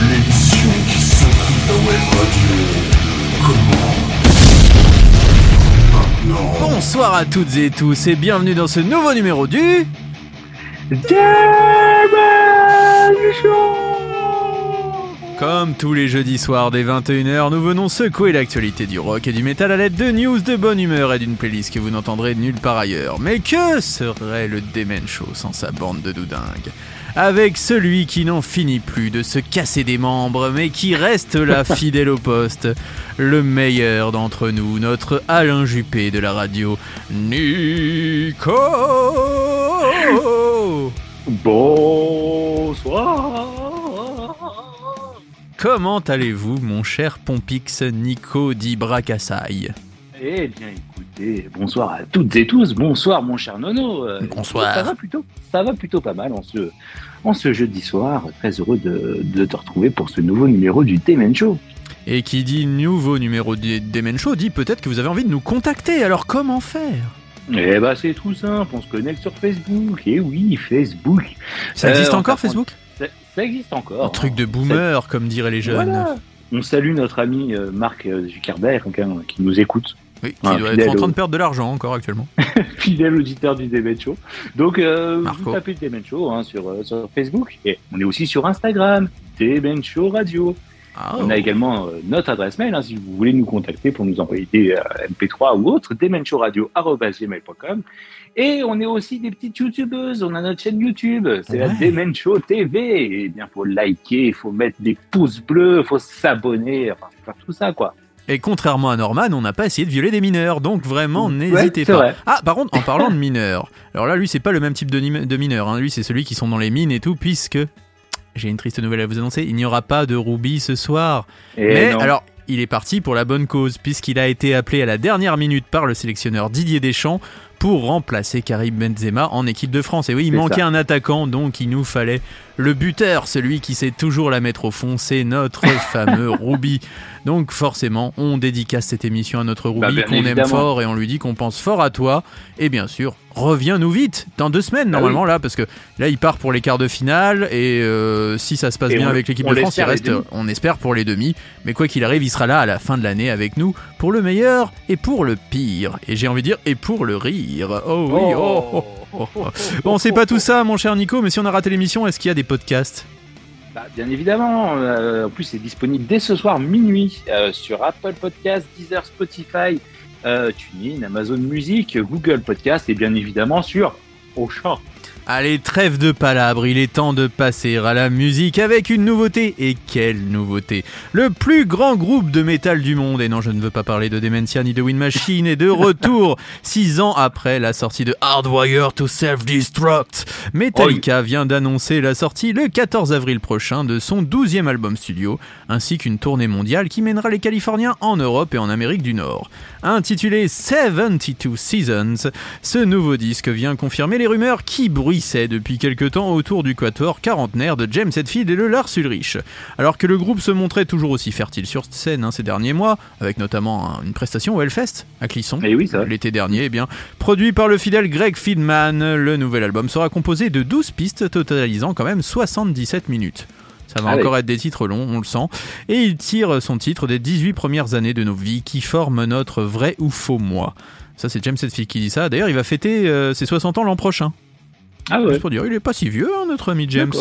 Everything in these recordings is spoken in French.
L'émission qui s'intrigue la web radio maintenant. Bonsoir à toutes et tous et bienvenue dans ce nouveau numéro du... Comme tous les jeudis soirs dès 21h, nous venons secouer l'actualité du rock et du métal à l'aide de news de bonne humeur et d'une playlist que vous n'entendrez nulle part ailleurs. Mais que serait le Demen Show sans sa bande de doudingues? Avec celui qui n'en finit plus de se casser des membres, mais qui reste là fidèle au poste, le meilleur d'entre nous, notre Alain Juppé de la radio, Nico Bonsoir. Comment allez-vous, mon cher Pompix Nico Di Bracassai Eh bien, écoutez, bonsoir à toutes et tous. Bonsoir, mon cher Nono. Euh, Bonsoir. Ça va plutôt, ça va plutôt pas mal en ce, en ce jeudi soir. Très heureux de, de te retrouver pour ce nouveau numéro du T-Men Show. Et qui dit nouveau numéro des Demen Show dit peut-être que vous avez envie de nous contacter, alors comment faire? Eh bah, c'est tout simple. On se connecte sur Facebook. Eh oui, Facebook. Ça Euh, existe on encore Facebook? Ça, ça existe encore. Un truc de boomer, comme diraient les jeunes. Voilà. On salue notre ami euh, Marc euh, Zuckerberg hein, qui nous écoute. Oui, qui Un doit être en train de perdre de l'argent encore actuellement. fidèle auditeur du Demen Show. Donc, euh, vous tapez Demen Show hein, sur, euh, sur Facebook. Et on est aussi sur Instagram, Demen Show Radio. Ah, On a également euh, notre adresse mail hein, si vous voulez nous contacter pour nous envoyer des euh, MP3 ou autres, demenshowradio.com. Et on est aussi des petites youtubeuses. On a notre chaîne YouTube, c'est la Ouais. Demen Show TV. Et bien, faut liker, il faut mettre des pouces bleus, il faut s'abonner, enfin, faut faire tout ça, quoi. Et contrairement à Norman, on n'a pas essayé de violer des mineurs, donc vraiment n'hésitez pas. vrai. Ah, par contre, en parlant de mineurs, alors là, lui, c'est pas le même type de, nim- de mineur. hein. Lui, c'est celui qui sont dans les mines et tout, puisque j'ai une triste nouvelle à vous annoncer il n'y aura pas de Ruby ce soir. Et Mais non. alors, il est parti pour la bonne cause, puisqu'il a été appelé à la dernière minute par le sélectionneur Didier Deschamps pour remplacer Karim Benzema en équipe de France. Et oui, il manquait ça. un attaquant, donc il nous fallait le buteur, celui qui sait toujours la mettre au fond, c'est notre fameux Ruby. Donc forcément, on dédicace cette émission à notre Bah, Ruby bien qu'on aime évidemment. fort et on lui dit qu'on pense fort à toi. Et bien sûr, reviens-nous vite, dans deux semaines Bah normalement là, parce que là il part pour les quarts de finale et euh, si ça se passe Et bien on- avec l'équipe de France, il reste, on espère pour les demi. Mais quoi qu'il arrive, il sera là à la fin de l'année avec nous pour le meilleur et pour le pire. Et j'ai envie de dire et pour le rire. Oh oui, oh, oh, oh, oh. Bon, c'est pas tout ça, mon cher Nico, mais si on a raté l'émission, est-ce qu'il y a des podcasts? Bah, bien évidemment. euh, en plus, c'est disponible dès ce soir minuit euh, sur Apple Podcast, Deezer, Spotify, euh, TuneIn, Amazon Music, Google Podcast et bien évidemment sur Auchan. Allez, trêve de palabres, il est temps de passer à la musique avec une nouveauté. Et quelle nouveauté Le plus grand groupe de métal du monde, et non, je ne veux pas parler de Dementia ni de Wind Machine, est de retour, six ans après la sortie de Hardwire to Self-Destruct. Metallica vient d'annoncer la sortie le 14 avril prochain de son 12e album studio, ainsi qu'une tournée mondiale qui mènera les Californiens en Europe et en Amérique du Nord. Intitulé 72 Seasons, ce nouveau disque vient confirmer les rumeurs qui bruissaient depuis quelque temps autour du quatuor quarantenaire de James Hetfield et de Lars Ulrich. Alors que le groupe se montrait toujours aussi fertile sur scène hein, ces derniers mois, avec notamment hein, une prestation au Hellfest à Clisson oui, ça. l'été dernier, eh bien, produit par le fidèle Greg Friedman, le nouvel album sera composé de 12 pistes totalisant quand même 77 minutes. Ça va Ah encore être des titres longs, on le sent. Et il tire son titre des 18 premières années de nos vies qui forment notre vrai ou faux moi. Ça, c'est James Hetfield qui dit ça. D'ailleurs, il va fêter euh, ses 60 ans l'an prochain. Ah ouais. Juste pour dire, il est pas si vieux, hein, notre ami James.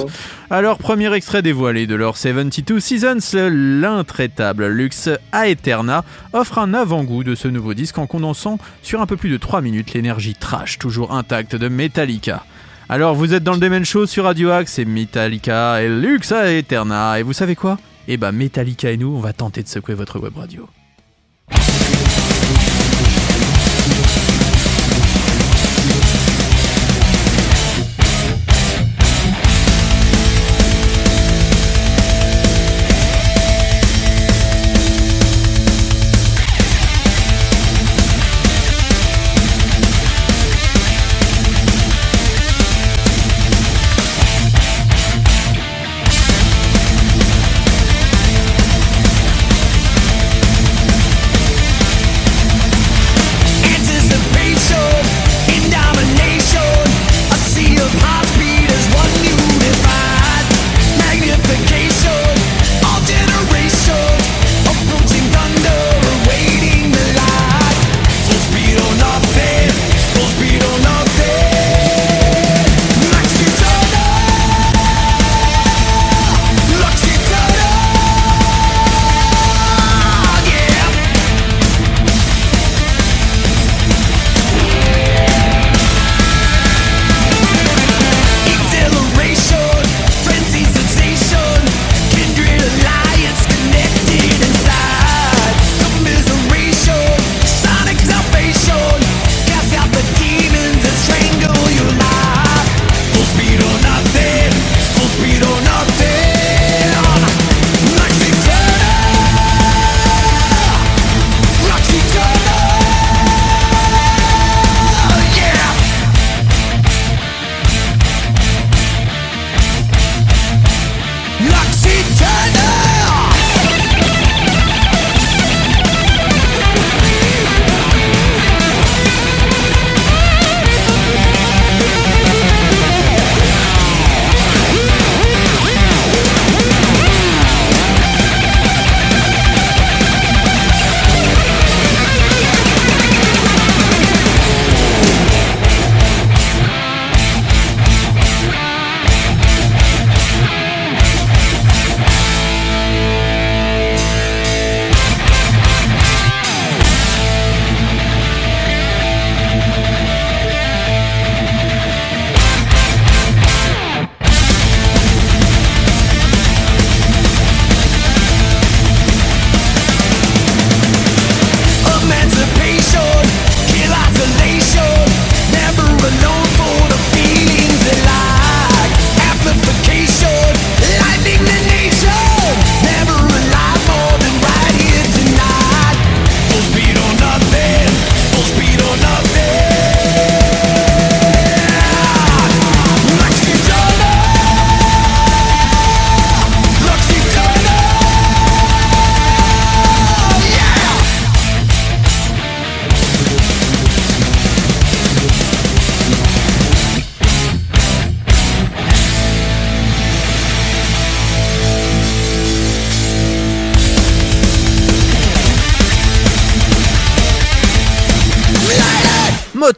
Alors, premier extrait dévoilé de leur 72 Seasons, l'intraitable Lux Aeterna offre un avant-goût de ce nouveau disque en condensant sur un peu plus de 3 minutes l'énergie trash toujours intacte de Metallica. Alors, vous êtes dans le Demen Show sur Radio Axe, c'est Metallica et Lux Aeterna, et vous savez quoi? Eh ben, Metallica et nous, on va tenter de secouer votre web radio.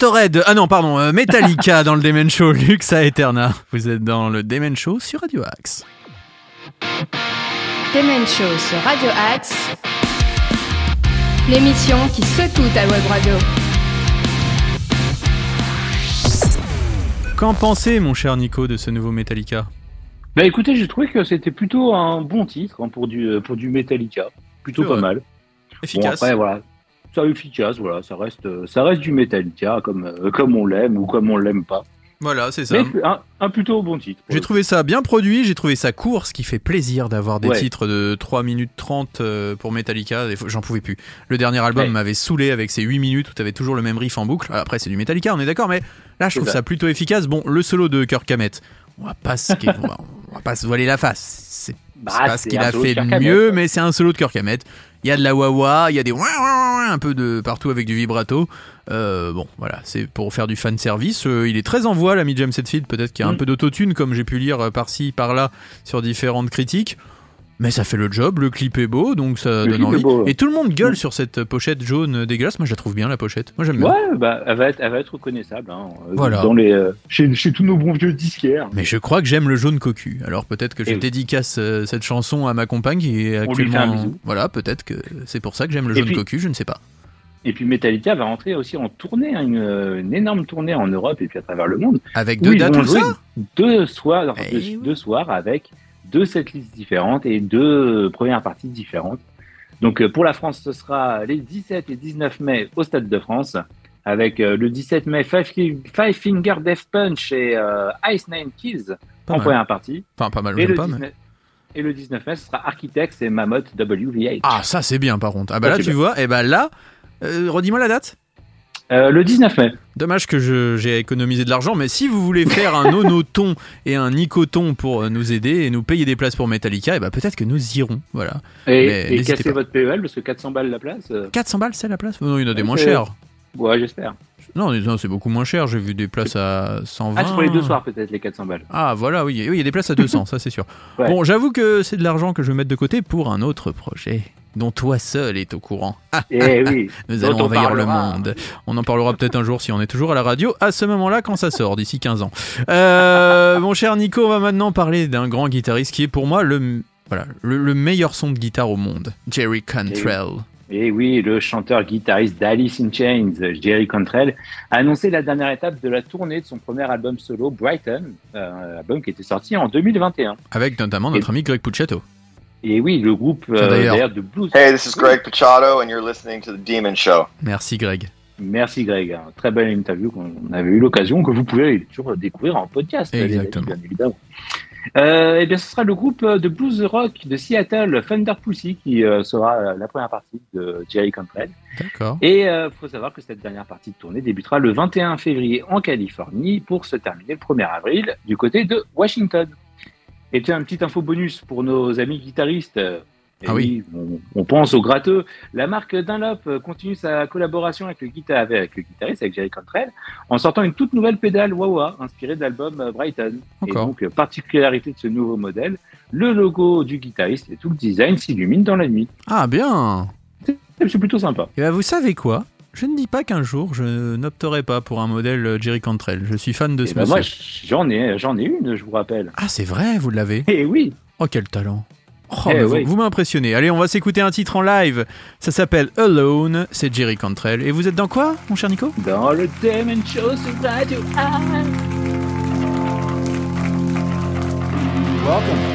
Motorhead, ah non, pardon, euh, Metallica dans le Demen Show, Luxa Eterna. Vous êtes dans le Demen Show sur Radio Axe. Demen Show sur Radio Axe. L'émission qui secoue ta web radio. Qu'en pensez, mon cher Nico, de ce nouveau Metallica? Bah écoutez, j'ai trouvé que c'était plutôt un bon titre hein, pour, du, pour du Metallica. Plutôt pas vrai. mal. Bon, Efficace. après, voilà. Ça efficace, voilà. Ça reste, euh, ça reste du Metallica comme, euh, comme on l'aime ou comme on l'aime pas. Voilà, c'est ça. Mais un, un plutôt bon titre. J'ai trouvé ça bien produit, j'ai trouvé ça court, ce qui fait plaisir d'avoir des Ouais. titres de 3 minutes 30 euh, pour Metallica. J'en pouvais plus. Le dernier album Ouais. m'avait saoulé avec ses 8 minutes où t'avais toujours le même riff en boucle. Après, c'est du Metallica, on est d'accord, mais là, je trouve ça. ça plutôt efficace. Bon, le solo de Kirk Hammett, on va pas se, on va, on va pas se voiler la face. C'est Bah, pas ce qu'il a fait de mieux, mais c'est un solo de Kirk Hammett. Il y a de la wah il y a des ouin, ouin, ouin, un peu de partout avec du vibrato. Euh, bon, voilà, c'est pour faire du fan service. Euh, il est très en voix, l'ami James Hetfield. Peut-être qu'il y a un Mm. peu d'autotune, comme j'ai pu lire par-ci, par-là, sur différentes critiques. Mais ça fait le job, le clip est beau, donc ça Le donne envie. beau, ouais. Et tout le monde gueule Mm. sur cette pochette jaune dégueulasse. Moi, je la trouve bien, la pochette. Moi, j'aime bien. Ouais, bah, elle va être, elle va être reconnaissable. Hein, euh, Voilà. Dans les, euh, chez, chez tous nos bons vieux disquaires. Mais je crois que j'aime le jaune cocu. Alors peut-être que je oui. dédicace euh, cette chanson à ma compagne qui est actuellement. bisou. Voilà, peut-être que c'est pour ça que j'aime le Et jaune puis- cocu, je ne sais pas. Et puis Metallica va rentrer aussi en tournée, hein, une, une énorme tournée en Europe et puis à travers le monde. Avec deux dates, ça deux soirs, Eh deux, oui. deux soirs avec deux setlists différentes et deux premières parties différentes. Donc euh, pour la France, ce sera les 17 et 19 mai au Stade de France, avec euh, le 17 mai Five, Five Finger Death Punch et euh, Ice Nine Kills Pas en mal. première partie. Enfin, pas mal, Et le, pas, mais- 19, et le 19 mai, ce sera Architects et Mammoth WVH. Ah, ça c'est bien par contre. Ah bah là, tu vois, et bah là, euh, redis-moi la date. Euh, le 19 mai. Dommage que j'ai économisé de l'argent, mais si vous voulez faire un onoton et un nicoton pour euh, nous aider et nous payer des places pour Metallica, et bah peut-être que nous irons. Voilà. Et, Mais et n'hésitez cassez pas. votre PEL parce que 400 balles la place. euh, 400 balles, c'est la place? Non, il y en a des Ouais, moins chers. ouais, j'espère. Non, non, c'est beaucoup moins cher. J'ai vu des places à 120. Ah, c'est pour les deux soirs peut-être les 400 balles. Ah voilà, oui, oui, il y a des places à 200, ça c'est sûr. Ouais. Bon, j'avoue que c'est de l'argent que je vais mettre de côté pour un autre projet dont toi seul est au courant. Eh oui. nous allons on envahir le monde. On en parlera peut-être un jour si on est toujours à la radio, à ce moment-là quand ça sort, d'ici 15 ans. Euh, mon cher Nico, on va maintenant parler d'un grand guitariste qui est pour moi le, voilà, le, le meilleur son de guitare au monde, Jerry Cantrell. Et oui, le chanteur-guitariste d'Alice in Chains, Jerry Cantrell, a annoncé la dernière étape de la tournée de son premier album solo, Brighton, euh, album qui était sorti en 2021. Avec notamment notre ami Greg Puccetto. Et oui, le groupe euh, d'ailleurs. de blues. Hey, this is Greg Pachado, and you're listening to The Demon Show. Merci Greg. Merci Greg, Un très belle interview qu'on avait eu l'occasion, que vous pouvez toujours découvrir en podcast, Exactement. bien évidemment. Euh, et bien, ce sera le groupe de blues rock de Seattle, Thunder Pussy, qui euh, sera euh, la première partie de Jerry Cantrell. D'accord. Et il faut savoir que cette dernière partie de tournée débutera le 21 février en Californie pour se terminer le 1er avril du côté de Washington. Et tiens, une petite info bonus pour nos amis guitaristes. et Ah oui. on, on pense aux gratteux. La marque Dunlop euh, continue sa collaboration avec le, avec le guitariste, avec Jerry Cantrell, en sortant une toute nouvelle pédale Wawa inspirée de l'album euh, Brighton. Et donc, euh, particularité de ce nouveau modèle, le logo du guitariste et tout le design s'illumine dans la nuit. Ah bien C'est plutôt sympa. Et ben vous savez quoi? Je ne dis pas qu'un jour je n'opterai pas pour un modèle euh, Jerry Cantrell. Je suis fan de Et ce ben moi, j'en ai, j'en ai une, je vous rappelle. Ah c'est vrai, vous l'avez? Eh oui, Oh quel talent Oh, Eh mais vous, oui. vous m'impressionnez. Allez, on va s'écouter un titre en live. Ça s'appelle Alone. C'est Jerry Cantrell. Et vous êtes dans quoi, mon cher Nico? Dans le Demon Show sur Radio Axe. Welcome.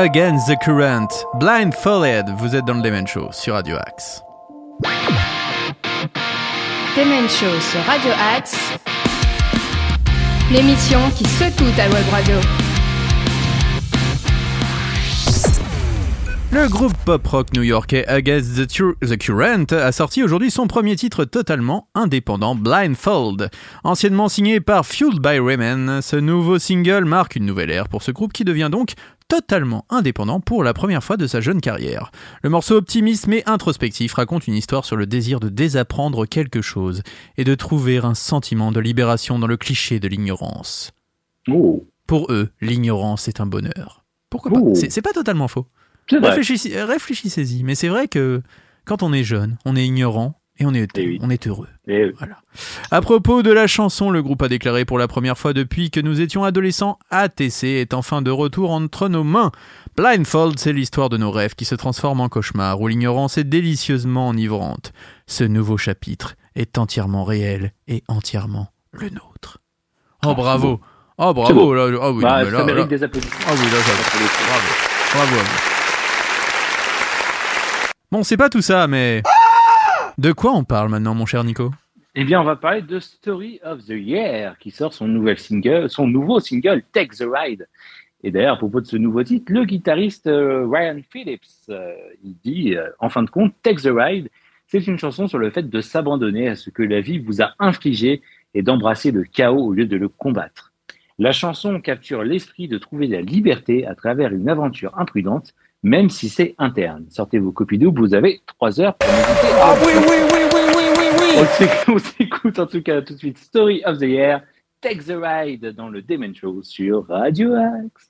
Against the Current, Blindfolded, vous êtes dans le Demen Show sur Radio Axe. Demen Show sur Radio Axe. L'émission qui secoue ta web radio. Le groupe pop-rock new-yorkais Against the, Tur- the Current a sorti aujourd'hui son premier titre totalement indépendant, Blindfold. Anciennement signé par Fueled by Ramen, ce nouveau single marque une nouvelle ère pour ce groupe qui devient donc totalement indépendant pour la première fois de sa jeune carrière. Le morceau optimiste mais introspectif raconte une histoire sur le désir de désapprendre quelque chose et de trouver un sentiment de libération dans le cliché de l'ignorance. Oh, Pour eux, l'ignorance est un bonheur. Pourquoi Oh. pas C'est c'est pas totalement faux. Réfléchissez- Réfléchissez-y, mais c'est vrai que quand on est jeune, on est ignorant et on est, Eh oui. on est heureux. Et, Voilà. À propos de la chanson, le groupe a déclaré pour la première fois depuis que nous étions adolescents, ATC est enfin de retour entre nos mains. Blindfold, c'est l'histoire de nos rêves qui se transforment en cauchemars, où l'ignorance est délicieusement enivrante. Ce nouveau chapitre est entièrement réel et entièrement le nôtre. Oh bravo Oh bravo là, ah oui, bah, non, mais ça là- mérite là- des applaudissements. Ah oui, là. Bravo. Bravo vous. Bon, c'est pas tout ça, mais. De quoi on parle maintenant, mon cher Nico? Eh bien, on va parler de Story of the Year, qui sort son nouvel single, nouveau single Take the Ride. Et d'ailleurs, à propos de ce nouveau titre, le guitariste euh, Ryan Phillips, euh, il dit, euh, en fin de compte, Take the Ride, c'est une chanson sur le fait de s'abandonner à ce que la vie vous a infligé et d'embrasser le chaos au lieu de le combattre. La chanson capture l'esprit de trouver la liberté à travers une aventure imprudente, même si c'est interne. Sortez vos copies doubles, vous avez trois heures pour méditer. Ah oui, oui, oui, oui, oui, oui, oui. On s'écoute, on s'écoute en tout cas tout de suite Story of the Year, Take the Ride dans le Demon Show sur Radio Axe.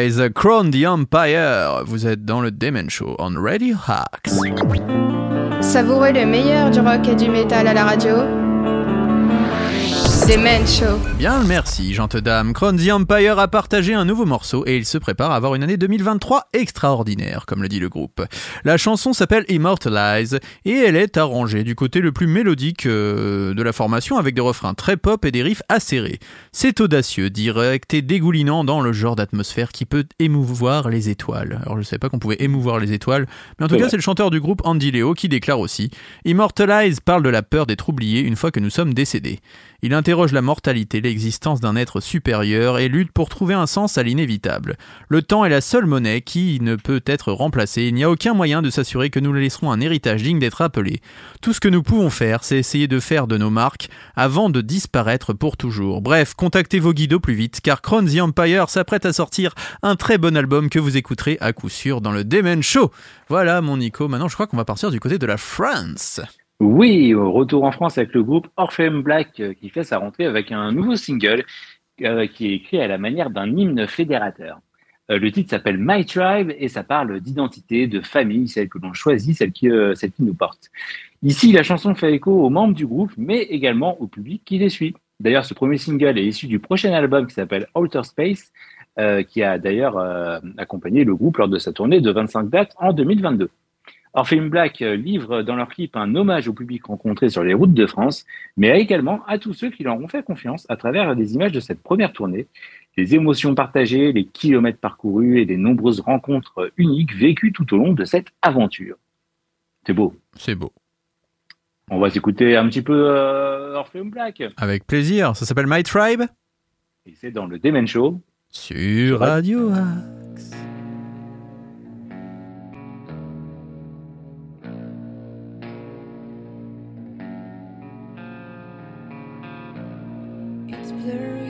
Immortalize, Crown the Empire. Vous êtes dans le Demon Show on Radio Hacks. Savourez le meilleur du rock et du métal à la radio. Show. Bien, merci, gente dame. Crown the Empire a partagé un nouveau morceau et il se prépare à avoir une année 2023 extraordinaire, comme le dit le groupe. La chanson s'appelle Immortalize et elle est arrangée du côté le plus mélodique euh, de la formation avec des refrains très pop et des riffs acérés. C'est audacieux, direct et dégoulinant dans le genre d'atmosphère qui peut émouvoir les étoiles. Alors je savais pas qu'on pouvait émouvoir les étoiles, mais en tout cas c'est le chanteur du groupe Andy Leo qui déclare aussi Immortalize parle de la peur d'être oublié une fois que nous sommes décédés. Il interroge la mortalité, l'existence d'un être supérieur et lutte pour trouver un sens à l'inévitable. Le temps est la seule monnaie qui ne peut être remplacée. Il n'y a aucun moyen de s'assurer que nous laisserons un héritage digne d'être appelé. Tout ce que nous pouvons faire, c'est essayer de faire de nos marques avant de disparaître pour toujours. Bref, contactez vos guides au plus vite, car Crown the Empire s'apprête à sortir un très bon album que vous écouterez à coup sûr dans le Demon Show. Voilà mon Nico, maintenant je crois qu'on va partir du côté de la France. Oui, retour en France avec le groupe Orpheum Black euh, qui fait sa rentrée avec un nouveau single euh, qui est écrit à la manière d'un hymne fédérateur. Euh, le titre s'appelle My Tribe et ça parle d'identité, de famille, celle que l'on choisit, celle qui, nous porte. Ici, la chanson fait écho aux membres du groupe, mais également au public qui les suit. D'ailleurs, ce premier single est issu du prochain album qui s'appelle Outer Space, qui a d'ailleurs accompagné le groupe lors de sa tournée de 25 dates en 2022. Orpheum Black euh, livre dans leur clip un hommage au public rencontré sur les routes de France, mais également à tous ceux qui leur ont fait confiance à travers des images de cette première tournée, les émotions partagées, les kilomètres parcourus et les nombreuses rencontres uniques vécues tout au long de cette aventure. C'est beau. C'est beau. On va s'écouter un petit peu euh, Orpheum Black. Avec plaisir. Ça s'appelle My Tribe? Et c'est dans le Demen Show. sur Radio Axe. Blurry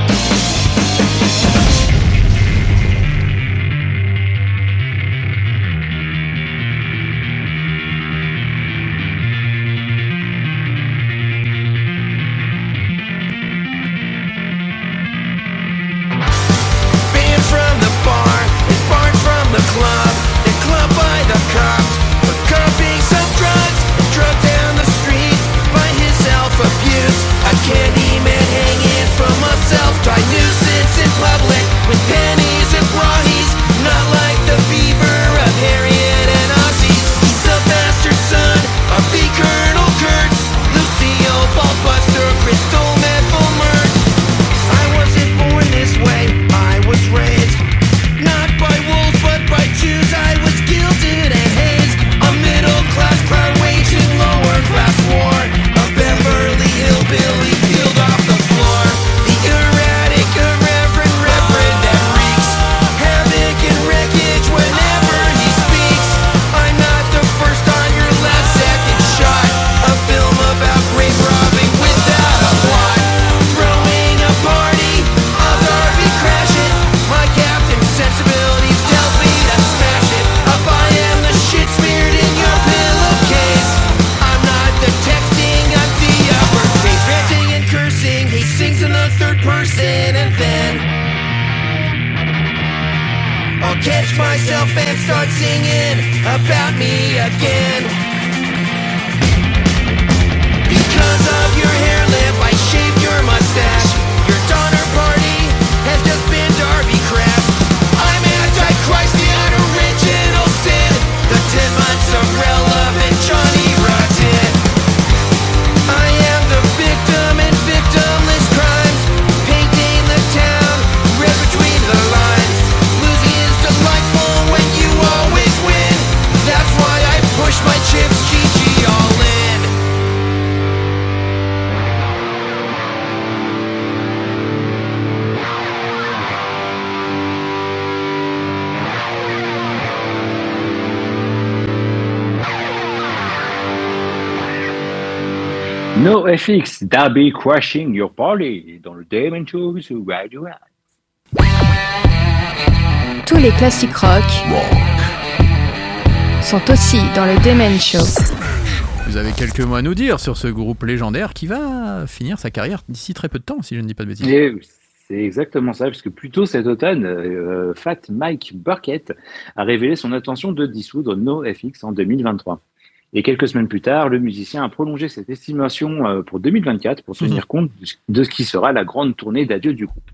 FX, Darby Crashing Your Party dans le Damon Show sur Radio. Tous les classiques rock sont aussi dans le Demen Show. Vous avez quelques mots à nous dire sur ce groupe légendaire qui va finir sa carrière d'ici très peu de temps, si je ne dis pas de bêtises. Et C'est exactement ça, puisque plus tôt cet automne, euh, Fat Mike Burkett a révélé son intention de dissoudre NoFX en 2023. Et quelques semaines plus tard, le musicien a prolongé cette estimation euh, pour 2024 pour tenir compte de ce qui sera la grande tournée d'adieu du groupe.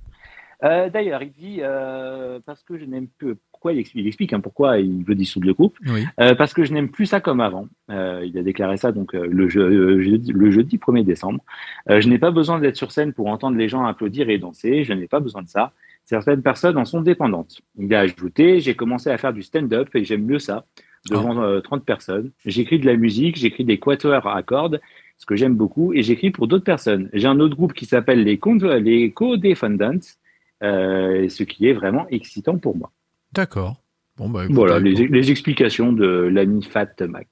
Euh, D'ailleurs, il dit euh, parce que je n'aime plus. Pourquoi il explique, il explique hein, pourquoi il veut dissoudre le groupe. Oui. Euh, parce que je n'aime plus ça comme avant. Il a déclaré ça donc le, je- jeudi, le jeudi 1er décembre. Je n'ai pas besoin d'être sur scène pour entendre les gens applaudir et danser. Je n'ai pas besoin de ça. Certaines personnes en sont dépendantes. Il a ajouté J'ai commencé à faire du stand-up et j'aime mieux ça devant euh, 30 personnes. J'écris de la musique, j'écris des quatuors à cordes, ce que j'aime beaucoup, et j'écris pour d'autres personnes. J'ai un autre groupe qui s'appelle les, les Co-Defendants, euh, ce qui est vraiment excitant pour moi. D'accord. Bon bah, Voilà les, les explications de l'ami Fat Mac.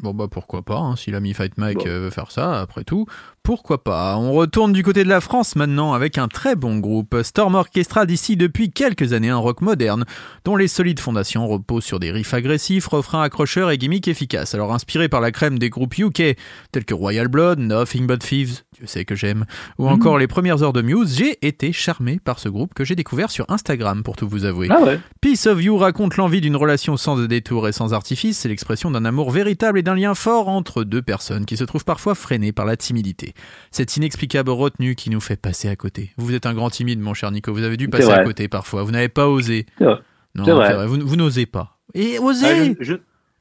Bon bah pourquoi pas, hein, si l'ami Fight Mike Bon. euh, veut faire ça, après tout, pourquoi pas. On retourne du côté de la France maintenant avec un très bon groupe, Storm Orchestra d'ici depuis quelques années, un rock moderne, dont les solides fondations reposent sur des riffs agressifs, refrains accrocheurs et gimmicks efficaces. Alors inspiré par la crème des groupes UK, tels que Royal Blood, Nothing But Thieves, Dieu sait que j'aime, ou encore les premières heures de Muse, j'ai été charmé par ce groupe que j'ai découvert sur Instagram pour tout vous avouer. Ah ouais Peace of You raconte l'envie d'une relation sans détour et sans artifice, c'est l'expression d'un amour véritable et d'un lien fort entre deux personnes qui se trouvent parfois freinées par la timidité. Cette inexplicable retenue qui nous fait passer à côté. Vous êtes un grand timide, mon cher Nico, vous avez dû passer à vrai. côté parfois, vous n'avez pas osé. Vrai. Non, C'est vrai. Vous, vous n'osez pas. Et osez Ah, je, je-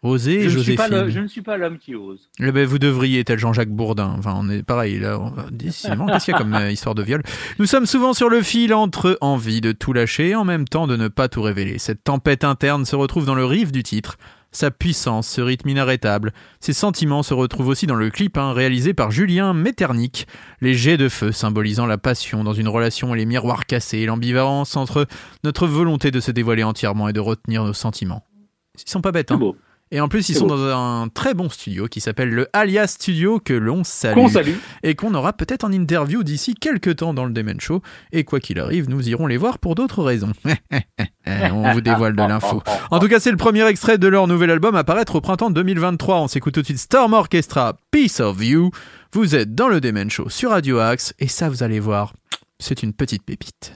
Osez, je ne suis pas le- Joséphine. je ne suis pas l'homme qui ose. Eh ben, vous devriez, tel Jean-Jacques Bourdin. Enfin, on est pareil, là. on- Décidément, qu'est-ce qu'il y a comme euh, histoire de viol? Nous sommes souvent sur le fil entre envie de tout lâcher et en même temps de ne pas tout révéler. Cette tempête interne se retrouve dans le riff du titre. Sa puissance, ce rythme inarrêtable. Ses sentiments se retrouvent aussi dans le clip hein, réalisé par Julien Metternich. Les jets de feu symbolisant la passion dans une relation et les miroirs cassés, l'ambivalence entre notre volonté de se dévoiler entièrement et de retenir nos sentiments. Ils sont pas bêtes, C'est hein beau. Et en plus, ils sont dans un très bon studio qui s'appelle le Alias Studio que l'on salue, salue, Et qu'on aura peut-être en interview d'ici quelques temps dans le Demen Show. Et quoi qu'il arrive, nous irons les voir pour d'autres raisons. on vous dévoile de l'info. En tout cas, c'est le premier extrait de leur nouvel album à paraître au printemps 2023. On s'écoute tout de suite Storm Orchestra, Peace of You. Vous êtes dans le Demen Show sur Radio Axe. Et ça, vous allez voir, c'est une petite pépite.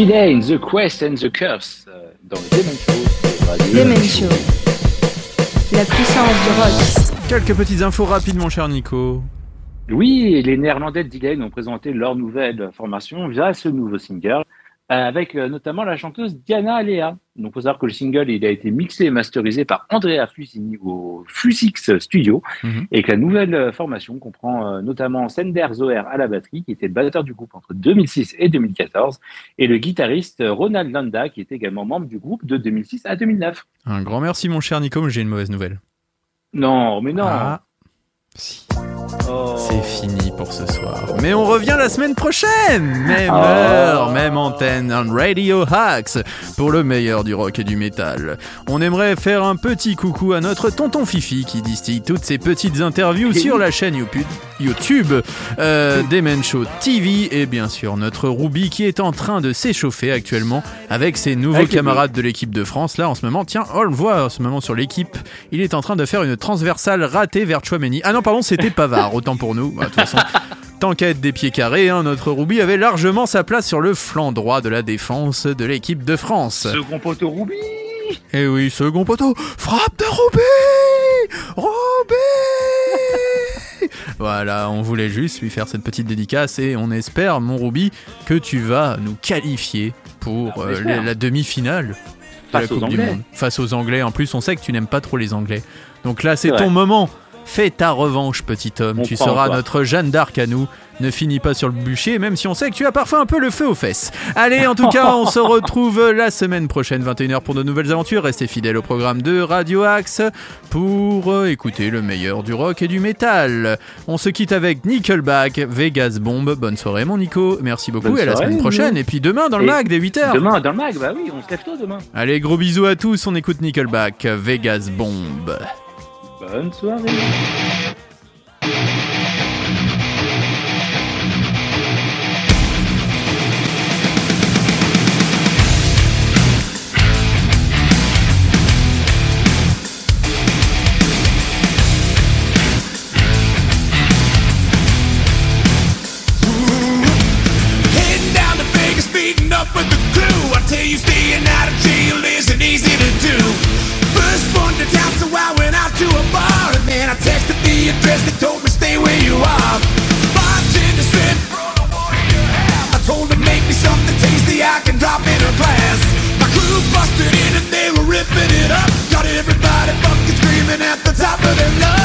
In the Quest and the Curse euh, dans le Demon Show. Demen Show. La puissance du rock. Quelques petites infos rapides, mon cher Nico. Oui, les Néerlandais de Delay ont présenté leur nouvelle formation via ce nouveau single, avec euh, notamment la chanteuse Diana Alea. Donc, faut savoir que le single, il a été mixé et masterisé par Andrea Fusini au Fusix Studio, Mhm. et que la nouvelle euh, formation comprend euh, notamment Sender Zoher à la batterie, qui était le batteur du groupe entre 2006 et 2014, et le guitariste euh, Ronald Landa, qui était également membre du groupe de 2006 à 2009. Un grand merci, mon cher Nico, mais j'ai une mauvaise nouvelle. Non, mais non. Ah, si. Oh. C'est fini pour ce soir. Mais on revient la semaine prochaine Même Oh. heure, même antenne, on Radio Hacks pour le meilleur du rock et du métal. On aimerait faire un petit coucou à notre tonton Fifi qui distille toutes ses petites interviews sur la chaîne YouTube, euh, Demen Show TV et bien sûr notre Ruby qui est en train de s'échauffer actuellement avec ses nouveaux camarades de l'équipe de France. Là en ce moment, tiens, on le voit en ce moment sur l'équipe, il est en train de faire une transversale ratée vers Chouameni. Ah non, pardon, c'était Pavard, autant pour nous. Bah, De toute façon, tant qu'à être des pieds carrés, hein, notre Ruby avait largement sa place sur le flanc droit de la défense de l'équipe de France. Second poteau Ruby Et oui, second poteau, frappe de Ruby Ruby Voilà, on voulait juste lui faire cette petite dédicace et on espère, mon Ruby, que tu vas nous qualifier pour Ah, euh, la, la demi-finale de la Face Coupe du. Monde. Face aux Anglais. En plus, on sait que tu n'aimes pas trop les Anglais. Donc là, c'est ton moment. Fais ta revanche, petit homme. On tu seras notre Jeanne d'Arc à nous. Ne finis pas sur le bûcher, même si on sait que tu as parfois un peu le feu aux fesses. Allez, en tout cas, on se retrouve la semaine prochaine, 21h, pour de nouvelles aventures. Restez fidèles au programme de Radio Axe pour euh, écouter le meilleur du rock et du métal. On se quitte avec Nickelback, Vegas Bomb. Bonne soirée, mon Nico. Merci beaucoup et à la semaine prochaine. Et puis demain, dans le Et mag, dès 8h. Demain, dans le mag, bah oui, on se lève tôt demain. Allez, gros bisous à tous. On écoute Nickelback, Vegas Bomb. Bonne soirée. The crew. I tell you, staying out of jail isn't easy the address. They told me stay where you are. Bartender said? I told him make me something tasty I can drop in a glass. My crew busted in and they were ripping it up. Got everybody fucking screaming at the top of their lungs.